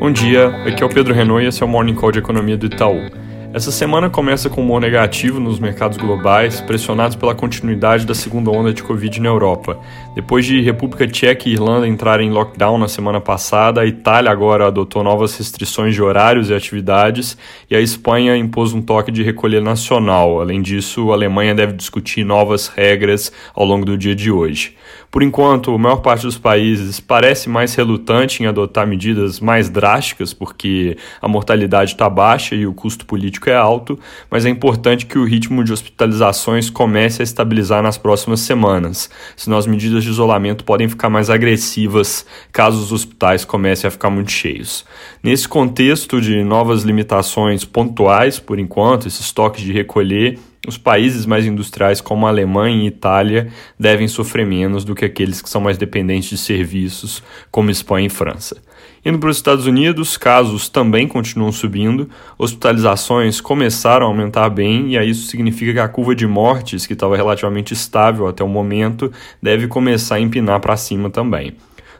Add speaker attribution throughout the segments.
Speaker 1: Bom dia, aqui é o Pedro Renault e esse é o Morning Call de Economia do Itaú. Essa semana começa com humor negativo nos mercados globais, pressionados pela continuidade da segunda onda de Covid na Europa. Depois de República Tcheca e Irlanda entrarem em lockdown na semana passada, a Itália agora adotou novas restrições de horários e atividades e a Espanha impôs um toque de recolher nacional. Além disso, a Alemanha deve discutir novas regras ao longo do dia de hoje. Por enquanto, a maior parte dos países parece mais relutante em adotar medidas mais drásticas, porque a mortalidade está baixa e o custo político é alto, mas é importante que o ritmo de hospitalizações comece a estabilizar nas próximas semanas, senão as medidas de isolamento podem ficar mais agressivas caso os hospitais comecem a ficar muito cheios. Nesse contexto de novas limitações pontuais, por enquanto, esses toques de recolher os países mais industriais, como a Alemanha e Itália, devem sofrer menos do que aqueles que são mais dependentes de serviços, como Espanha e França. Indo para os Estados Unidos, casos também continuam subindo, hospitalizações começaram a aumentar bem, e isso significa que a curva de mortes, que estava relativamente estável até o momento, deve começar a empinar para cima também.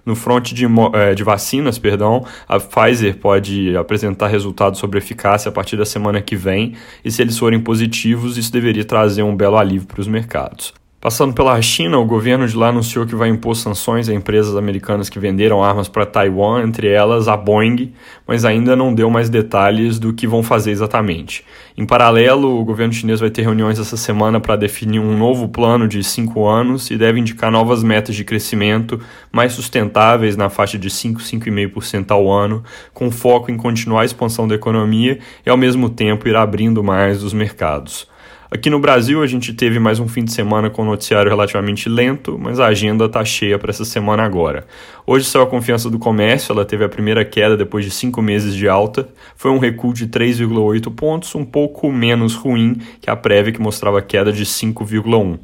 Speaker 1: No front de, é, de vacinas, perdão, a Pfizer pode apresentar resultados sobre eficácia a partir da semana que vem, e se eles forem positivos, isso deveria trazer um belo alívio para os mercados. Passando pela China, o governo de lá anunciou que vai impor sanções a empresas americanas que venderam armas para Taiwan, entre elas a Boeing, mas ainda não deu mais detalhes do que vão fazer exatamente. Em paralelo, o governo chinês vai ter reuniões essa semana para definir um novo plano de cinco anos e deve indicar novas metas de crescimento mais sustentáveis na faixa de 5, 5,5% ao ano, com foco em continuar a expansão da economia e, ao mesmo tempo, ir abrindo mais os mercados. Aqui no Brasil, a gente teve mais um fim de semana com o noticiário relativamente lento, mas a agenda está cheia para essa semana agora. Hoje saiu a confiança do comércio, ela teve a primeira queda depois de cinco meses de alta. Foi um recuo de 3,8 pontos, um pouco menos ruim que a prévia que mostrava queda de 5,1.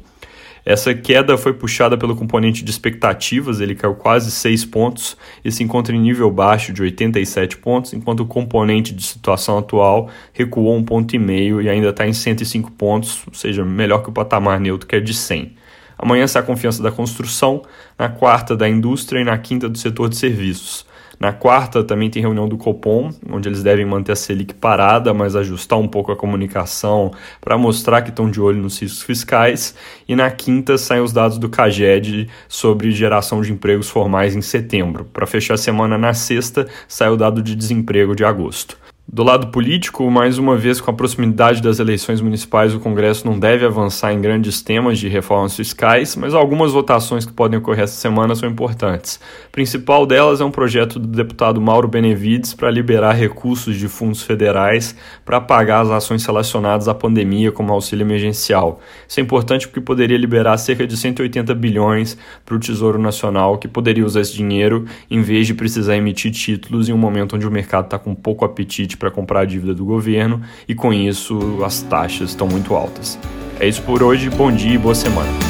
Speaker 1: Essa queda foi puxada pelo componente de expectativas, ele caiu quase 6 pontos e se encontra em nível baixo de 87 pontos, enquanto o componente de situação atual recuou um ponto e meio e ainda está em 105 pontos, ou seja, melhor que o patamar neutro que é de 100. Amanhã sai a confiança da construção, na quarta da indústria e na quinta do setor de serviços. Na quarta também tem reunião do Copom, onde eles devem manter a Selic parada, mas ajustar um pouco a comunicação para mostrar que estão de olho nos riscos fiscais. E na quinta saem os dados do CAGED sobre geração de empregos formais em setembro. Para fechar a semana na sexta, sai o dado de desemprego de agosto. Do lado político, mais uma vez com a proximidade das eleições municipais, o Congresso não deve avançar em grandes temas de reformas fiscais, mas algumas votações que podem ocorrer essa semana são importantes. A principal delas é um projeto do deputado Mauro Benevides para liberar recursos de fundos federais para pagar as ações relacionadas à pandemia, como auxílio emergencial. Isso é importante porque poderia liberar cerca de 180 bilhões para o Tesouro Nacional, que poderia usar esse dinheiro em vez de precisar emitir títulos em um momento onde o mercado está com pouco apetite para comprar a dívida do governo e com isso as taxas estão muito altas. É isso por hoje, bom dia e boa semana.